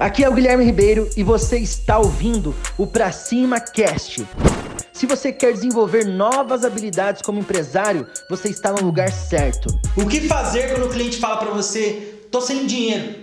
Aqui é o Guilherme Ribeiro e você está ouvindo o Pra Cima Cast. Se você quer desenvolver novas habilidades como empresário, você está no lugar certo. O que fazer quando o cliente fala para você: "Tô sem dinheiro"?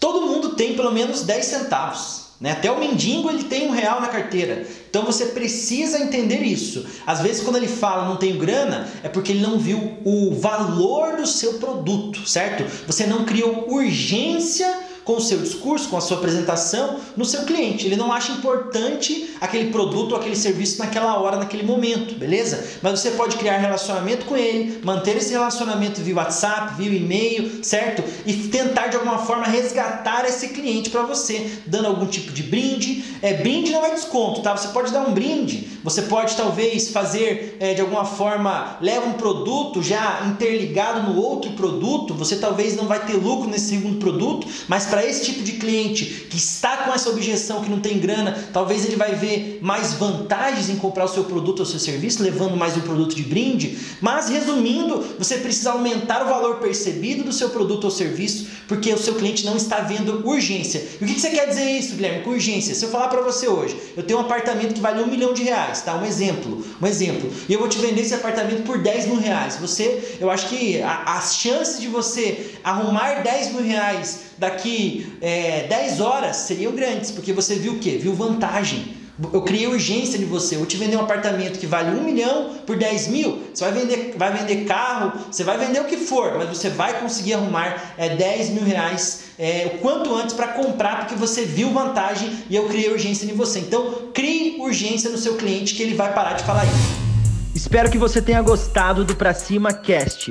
Todo mundo tem pelo menos 10 centavos. Né? Até o mendigo ele tem um real na carteira. Então você precisa entender isso. Às vezes quando ele fala não tenho grana, é porque ele não viu o valor do seu produto, certo? Você não criou urgência com o seu discurso, com a sua apresentação no seu cliente. Ele não acha importante aquele produto ou aquele serviço naquela hora, naquele momento, beleza? Mas você pode criar relacionamento com ele, manter esse relacionamento via WhatsApp, via e-mail, certo? E tentar de alguma forma resgatar esse cliente para você, dando algum tipo de brinde. É, brinde não é desconto, tá? Você pode dar um brinde, você pode talvez fazer é, de alguma forma, leva um produto já interligado no outro produto, você talvez não vai ter lucro nesse segundo produto, mas para esse tipo de cliente que está com essa objeção que não tem grana, talvez ele vai ver mais vantagens em comprar o seu produto ou seu serviço, levando mais um produto de brinde. Mas resumindo, você precisa aumentar o valor percebido do seu produto ou serviço, porque o seu cliente não está vendo urgência. E o que você quer dizer isso, Guilherme, com urgência? Se eu falar para você hoje, eu tenho um apartamento que vale um milhão de reais, tá? Um exemplo, um exemplo. E eu vou te vender esse apartamento por 10 mil reais. Você, eu acho que a, as chances de você arrumar 10 mil reais daqui é, 10 horas seriam grandes, porque você viu o quê? Viu vantagem. Eu criei urgência de você. Eu vou te vender um apartamento que vale um milhão por 10 mil. Você vai vender, vai vender carro, você vai vender o que for, mas você vai conseguir arrumar é, 10 mil reais é, o quanto antes para comprar, porque você viu vantagem e eu criei urgência em você. Então, crie urgência no seu cliente que ele vai parar de falar isso. Espero que você tenha gostado do Pra Cima Cast.